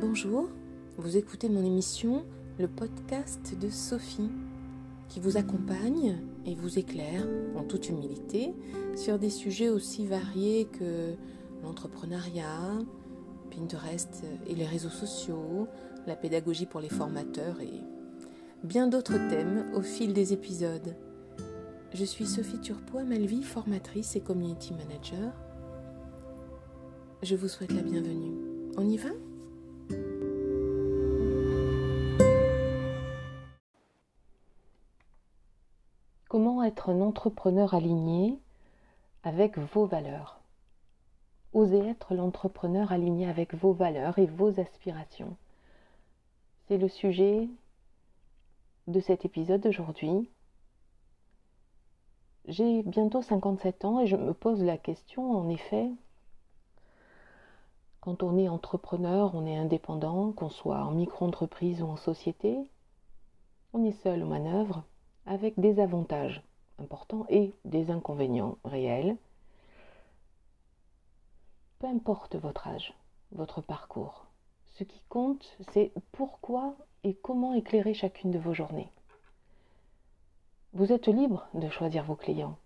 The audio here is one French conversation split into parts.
Bonjour, vous écoutez mon émission, le podcast de Sophie, qui vous accompagne et vous éclaire en toute humilité sur des sujets aussi variés que l'entrepreneuriat, Pinterest et les réseaux sociaux, la pédagogie pour les formateurs et bien d'autres thèmes au fil des épisodes. Je suis Sophie Turpois-Malvy, formatrice et community manager. Je vous souhaite la bienvenue. On y va? Être un entrepreneur aligné avec vos valeurs Osez être l'entrepreneur aligné avec vos valeurs et vos aspirations. C'est le sujet de cet épisode d'aujourd'hui. J'ai bientôt 57 ans et je me pose la question, en effet, quand on est entrepreneur, on est indépendant, qu'on soit en micro-entreprise ou en société, on est seul aux manœuvres avec des avantages et des inconvénients réels. Peu importe votre âge, votre parcours, ce qui compte, c'est pourquoi et comment éclairer chacune de vos journées. Vous êtes libre de choisir vos clients.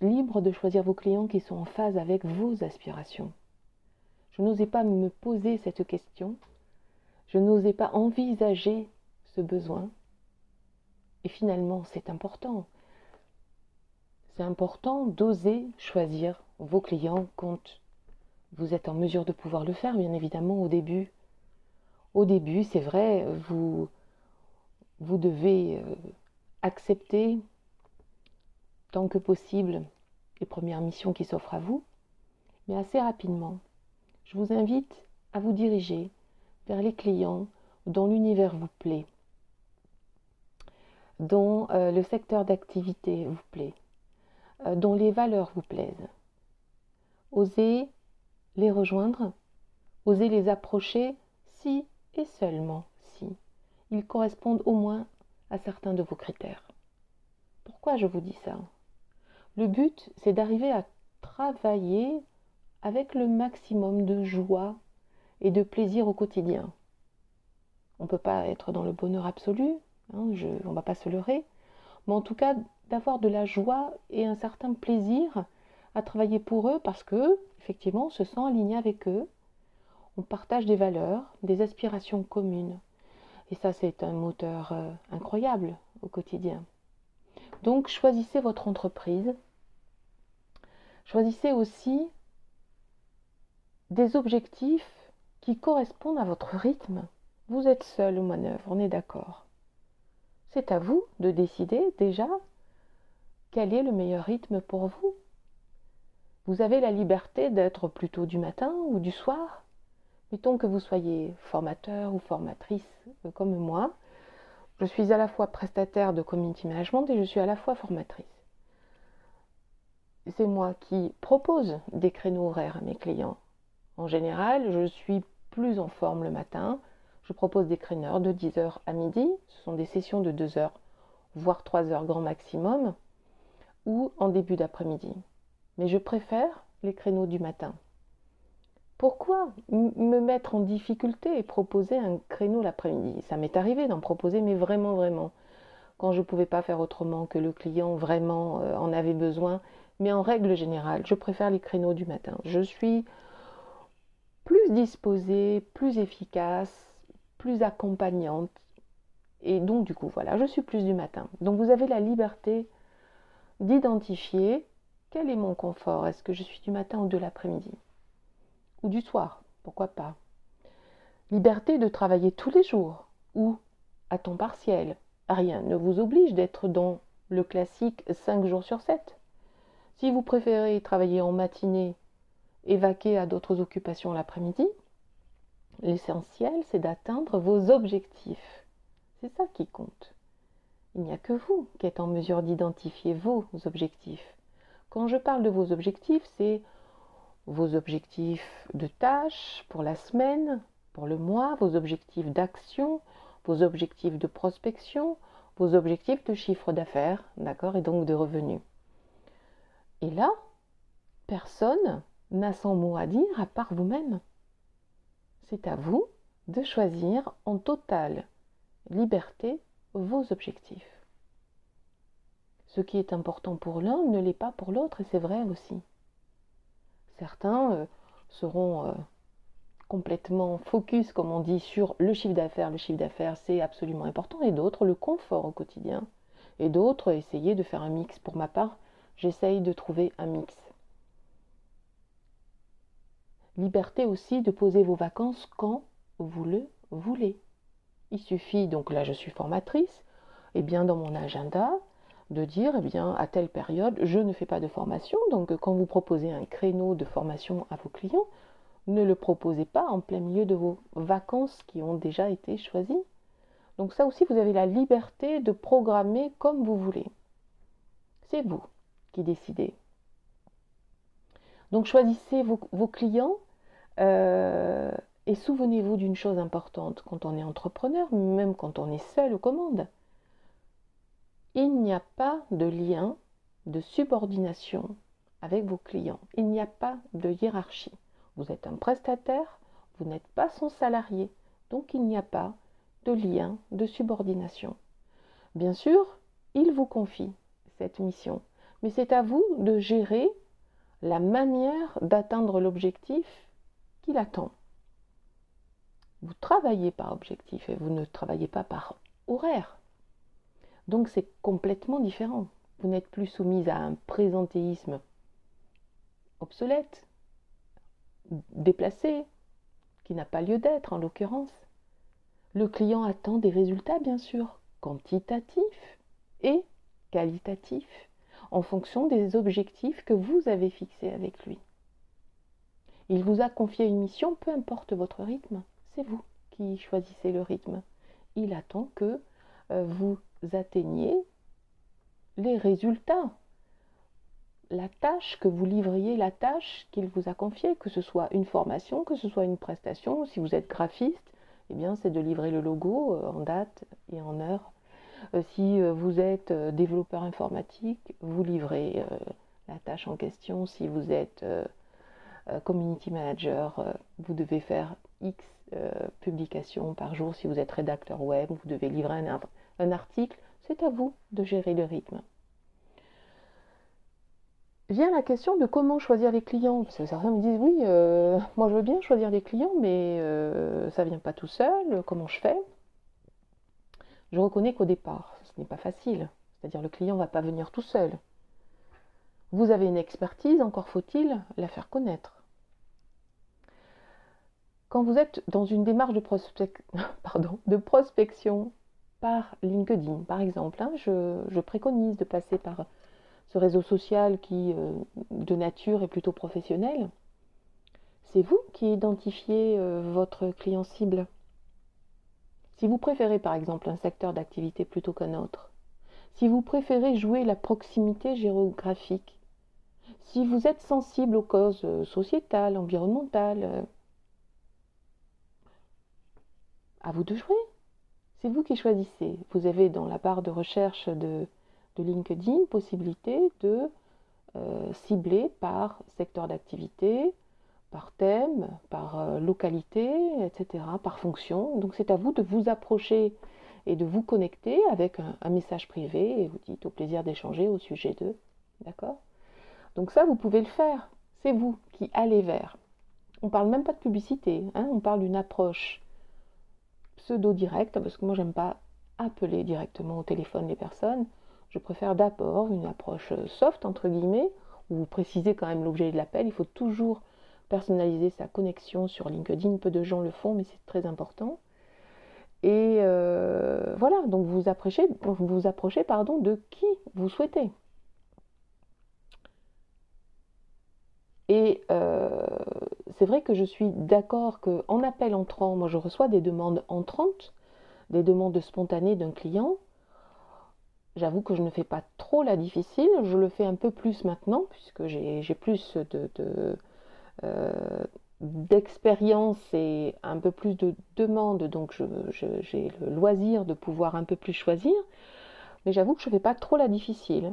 Libre de choisir vos clients qui sont en phase avec vos aspirations. Je n'osais pas me poser cette question. Je n'osais pas envisager ce besoin. Et finalement, c'est important. C'est important d'oser choisir vos clients quand vous êtes en mesure de pouvoir le faire, bien évidemment, au début. Au début, c'est vrai, vous, vous devez euh, accepter tant que possible les premières missions qui s'offrent à vous, mais assez rapidement, je vous invite à vous diriger vers les clients dont l'univers vous plaît, dont euh, le secteur d'activité vous plaît, euh, dont les valeurs vous plaisent. Osez les rejoindre, osez les approcher si et seulement si ils correspondent au moins à certains de vos critères. Pourquoi je vous dis ça? Le but, c'est d'arriver à travailler avec le maximum de joie et de plaisir au quotidien. On ne peut pas être dans le bonheur absolu, hein, on ne va pas se leurrer, mais en tout cas d'avoir de la joie et un certain plaisir à travailler pour eux parce que, effectivement, on se sent aligné avec eux, on partage des valeurs, des aspirations communes. Et ça, c'est un moteur euh, incroyable au quotidien. Donc, choisissez votre entreprise. Choisissez aussi des objectifs qui correspondent à votre rythme. Vous êtes seul aux manœuvres, on est d'accord. C'est à vous de décider déjà quel est le meilleur rythme pour vous. Vous avez la liberté d'être plutôt du matin ou du soir. Mettons que vous soyez formateur ou formatrice euh, comme moi. Je suis à la fois prestataire de community management et je suis à la fois formatrice. C'est moi qui propose des créneaux horaires à mes clients. En général, je suis plus en forme le matin. Je propose des créneaux de 10h à midi. Ce sont des sessions de 2 heures, voire 3 heures grand maximum, ou en début d'après-midi. Mais je préfère les créneaux du matin. Pourquoi me mettre en difficulté et proposer un créneau l'après-midi? Ça m'est arrivé d'en proposer, mais vraiment, vraiment. Quand je ne pouvais pas faire autrement, que le client vraiment euh, en avait besoin. Mais en règle générale, je préfère les créneaux du matin. Je suis plus disposée, plus efficace, plus accompagnante. Et donc, du coup, voilà, je suis plus du matin. Donc, vous avez la liberté d'identifier quel est mon confort. Est-ce que je suis du matin ou de l'après-midi? Ou du soir, pourquoi pas? Liberté de travailler tous les jours ou à temps partiel. Rien ne vous oblige d'être dans le classique 5 jours sur 7. Si vous préférez travailler en matinée et vaquer à d'autres occupations l'après-midi, l'essentiel c'est d'atteindre vos objectifs. C'est ça qui compte. Il n'y a que vous qui êtes en mesure d'identifier vos objectifs. Quand je parle de vos objectifs, c'est vos objectifs de tâches pour la semaine, pour le mois, vos objectifs d'action, vos objectifs de prospection, vos objectifs de chiffre d'affaires, d'accord, et donc de revenus. Et là, personne n'a son mot à dire à part vous-même. C'est à vous de choisir en totale liberté vos objectifs. Ce qui est important pour l'un ne l'est pas pour l'autre et c'est vrai aussi. Certains euh, seront euh, complètement focus, comme on dit, sur le chiffre d'affaires. Le chiffre d'affaires, c'est absolument important. Et d'autres, le confort au quotidien. Et d'autres, essayer de faire un mix. Pour ma part, j'essaye de trouver un mix. Liberté aussi de poser vos vacances quand vous le voulez. Il suffit, donc là je suis formatrice, et bien dans mon agenda, de dire, eh bien, à telle période, je ne fais pas de formation. Donc, quand vous proposez un créneau de formation à vos clients, ne le proposez pas en plein milieu de vos vacances qui ont déjà été choisies. Donc ça aussi, vous avez la liberté de programmer comme vous voulez. C'est vous qui décidez. Donc choisissez vos, clients euh, et souvenez-vous d'une chose importante quand on est entrepreneur, même quand on est seul aux commandes il n'y a pas de lien de subordination avec vos clients. Il n'y a pas de hiérarchie. Vous êtes un prestataire, vous n'êtes pas son salarié, donc il n'y a pas de lien de subordination. Bien sûr, il vous confie cette mission, mais c'est à vous de gérer la manière d'atteindre l'objectif qu'il attend. Vous travaillez par objectif et vous ne travaillez pas par horaire. Donc c'est complètement différent. Vous n'êtes plus soumise à un présentéisme obsolète, déplacé, qui n'a pas lieu d'être en l'occurrence. Le client attend des résultats, bien sûr, quantitatifs et qualitatifs, en fonction des objectifs que vous avez fixés avec lui. Il vous a confié une mission, peu importe votre rythme, c'est vous qui choisissez le rythme. Il attend que euh, vous atteigniez les résultats. La tâche que vous livriez, la tâche qu'il vous a confiée, que ce soit une formation, que ce soit une prestation, si vous êtes graphiste, eh bien c'est de livrer le logo euh, en date et en heure. Euh, si vous êtes développeur informatique, vous livrez la tâche en question. Si vous êtes community manager, vous devez faire X publications par jour. Si vous êtes rédacteur web, vous devez livrer un, article, c'est à vous de gérer le rythme. Vient la question de comment choisir les clients. Parce que certains me disent oui, euh, moi je veux bien choisir les clients, mais euh, ça ne vient pas tout seul. Comment je fais? Je reconnais qu'au départ, ce n'est pas facile. C'est-à-dire le client ne va pas venir tout seul. Vous avez une expertise, encore faut-il la faire connaître. Quand vous êtes dans une démarche de, prospection par LinkedIn, par exemple. Hein. je, préconise de passer par ce réseau social qui, euh, de nature, est plutôt professionnel. C'est vous qui identifiez euh, votre client cible. Si vous préférez, par exemple, un secteur d'activité plutôt qu'un autre, si vous préférez jouer la proximité géographique, si vous êtes sensible aux causes euh, sociétales, environnementales, à vous de jouer. C'est vous qui choisissez. Vous avez dans la barre de recherche de, LinkedIn possibilité de euh, cibler par secteur d'activité, par thème, par euh, localité, etc., par fonction. Donc c'est à vous de vous approcher et de vous connecter avec un, message privé et vous dites au plaisir d'échanger au sujet d'eux. D'accord? Donc ça, vous pouvez le faire. C'est vous qui allez vers. On ne parle même pas de publicité, hein. on parle d'une approche pseudo-direct, parce que moi j'aime pas appeler directement au téléphone les personnes. Je préfère d'abord une approche soft, entre guillemets, où vous précisez quand même l'objet de l'appel. Il faut toujours personnaliser sa connexion sur LinkedIn. Peu de gens le font, mais c'est très important. Et euh, voilà, donc vous approchez, vous approchez pardon, de qui vous souhaitez. Et euh, c'est vrai que je suis d'accord qu'en appel entrant, moi je reçois des demandes entrantes, des demandes spontanées d'un client. J'avoue que je ne fais pas trop la difficile, je le fais un peu plus maintenant, puisque j'ai plus euh, d'expérience et un peu plus de demandes, donc j'ai le loisir de pouvoir un peu plus choisir. Mais j'avoue que je ne fais pas trop la difficile.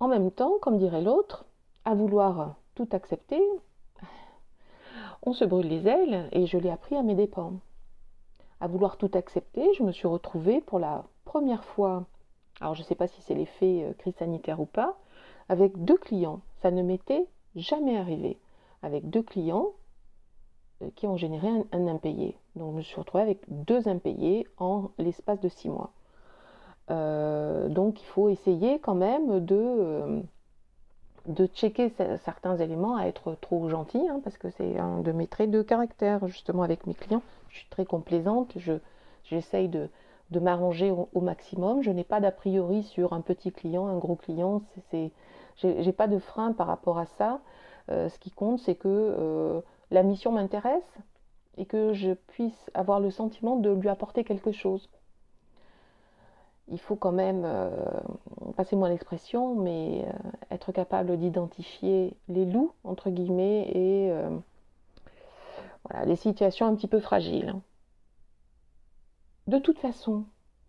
En même temps, comme dirait l'autre, à vouloir tout accepter, on se brûle les ailes et je l'ai appris à mes dépens. À vouloir tout accepter, je me suis retrouvée pour la première fois, alors je ne sais pas si c'est l'effet euh, crise sanitaire ou pas, avec deux clients. Ça ne m'était jamais arrivé. Avec deux clients euh, qui ont généré un, impayé. Donc je me suis retrouvée avec deux impayés en l'espace de six mois. Euh, donc il faut essayer quand même de de checker certains éléments, à être trop gentil, hein, parce que c'est un de mes traits de caractère, justement, avec mes clients. Je suis très complaisante, j'essaye de, m'arranger au, maximum. Je n'ai pas d'a priori sur un petit client, un gros client. C'est, j'ai pas de frein par rapport à ça. Euh, ce qui compte, c'est que euh, la mission m'intéresse et que je puisse avoir le sentiment de lui apporter quelque chose il faut quand même, euh, passez-moi l'expression, mais euh, être capable d'identifier les loups, entre guillemets, et euh, voilà, les situations un petit peu fragiles. De toute façon,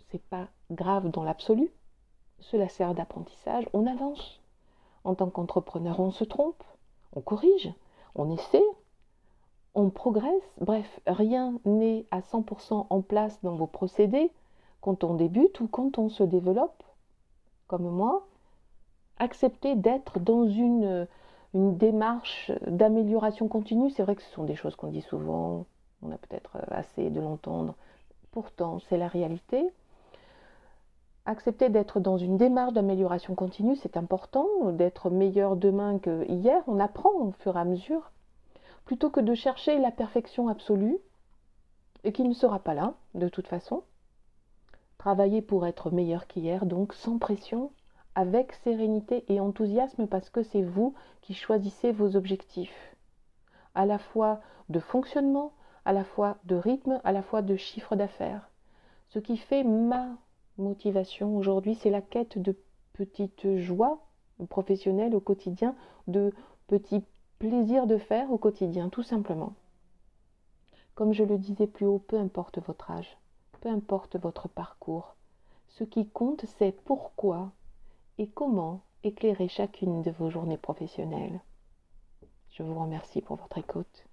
c'est pas grave dans l'absolu. Cela sert d'apprentissage. On avance. En tant qu'entrepreneur, on se trompe, on corrige, on essaie, on progresse. Bref, rien n'est à 100% en place dans vos procédés quand on débute ou quand on se développe, comme moi, accepter d'être dans une, démarche d'amélioration continue. C'est vrai que ce sont des choses qu'on dit souvent, on a peut-être assez de l'entendre. Pourtant, c'est la réalité. Accepter d'être dans une démarche d'amélioration continue, c'est important, d'être meilleur demain que hier. On apprend au fur et à mesure, plutôt que de chercher la perfection absolue, et qui ne sera pas là, de toute façon. Travailler pour être meilleur qu'hier, donc sans pression, avec sérénité et enthousiasme parce que c'est vous qui choisissez vos objectifs, à la fois de fonctionnement, à la fois de rythme, à la fois de chiffre d'affaires. Ce qui fait ma motivation aujourd'hui, c'est la quête de petites joies professionnelles au quotidien, de petits plaisirs de faire au quotidien, tout simplement. Comme je le disais plus haut, peu importe votre âge, peu importe votre parcours. Ce qui compte, c'est pourquoi et comment éclairer chacune de vos journées professionnelles. Je vous remercie pour votre écoute.